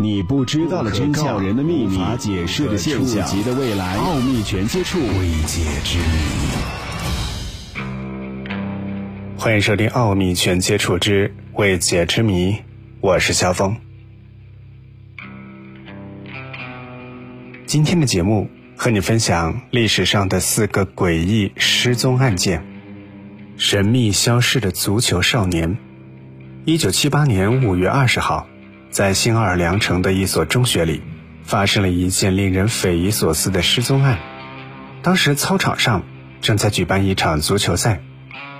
你不知道的真相，人的秘密，无法解释的现象，及的未来，奥秘全接触，未解之谜。欢迎收听《奥秘全接触之未解之谜》，我是肖峰。今天的节目和你分享历史上的四个诡异失踪案件：神秘消失的足球少年。一九七八年五月二十号。在新奥尔良城的一所中学里，发生了一件令人匪夷所思的失踪案。当时操场上正在举办一场足球赛，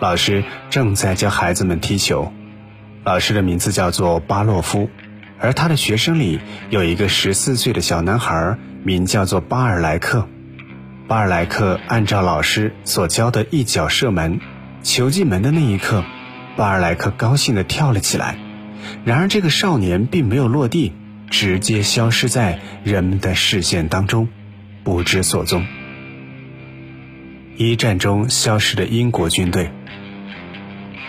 老师正在教孩子们踢球。老师的名字叫做巴洛夫，而他的学生里有一个十四岁的小男孩，名叫做巴尔莱克。巴尔莱克按照老师所教的一脚射门，球进门的那一刻，巴尔莱克高兴地跳了起来。然而，这个少年并没有落地，直接消失在人们的视线当中，不知所踪。一战中消失的英国军队。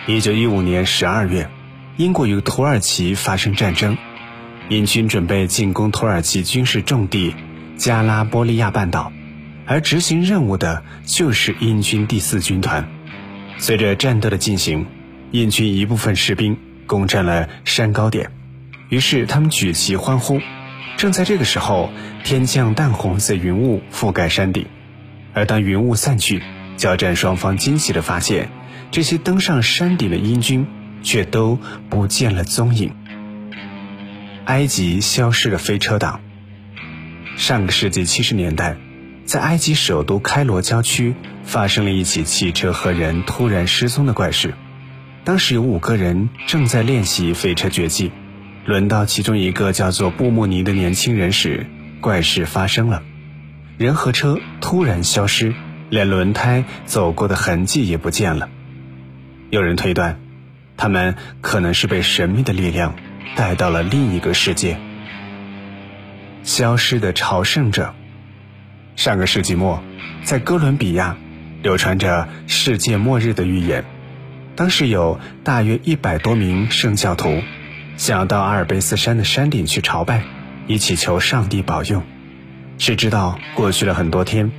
一九一五年十二月，英国与土耳其发生战争，英军准备进攻土耳其军事重地加拉波利亚半岛，而执行任务的就是英军第四军团。随着战斗的进行，英军一部分士兵。攻占了山高点，于是他们举旗欢呼。正在这个时候，天降淡红色云雾覆盖山顶，而当云雾散去，交战双方惊喜地发现，这些登上山顶的英军却都不见了踪影。埃及消失的飞车党。上个世纪七十年代，在埃及首都开罗郊区发生了一起汽车和人突然失踪的怪事。当时有五个人正在练习飞车绝技，轮到其中一个叫做布穆尼的年轻人时，怪事发生了，人和车突然消失，连轮胎走过的痕迹也不见了。有人推断，他们可能是被神秘的力量带到了另一个世界。消失的朝圣者。上个世纪末，在哥伦比亚，流传着世界末日的预言。当时有大约一百多名圣教徒，想要到阿尔卑斯山的山顶去朝拜，以祈求上帝保佑。谁知道过去了很多天，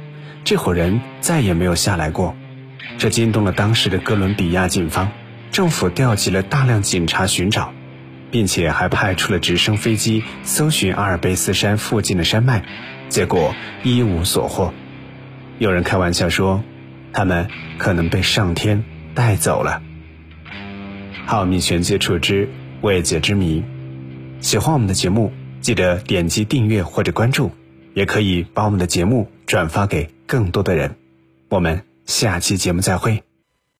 这伙人再也没有下来过，这惊动了当时的哥伦比亚警方，政府调集了大量警察寻找，并且还派出了直升飞机搜寻阿尔卑斯山附近的山脉，结果一无所获。有人开玩笑说，他们可能被上天带走了。浩秘玄机处之未解之谜，喜欢我们的节目，记得点击订阅或者关注，也可以把我们的节目转发给更多的人。我们下期节目再会。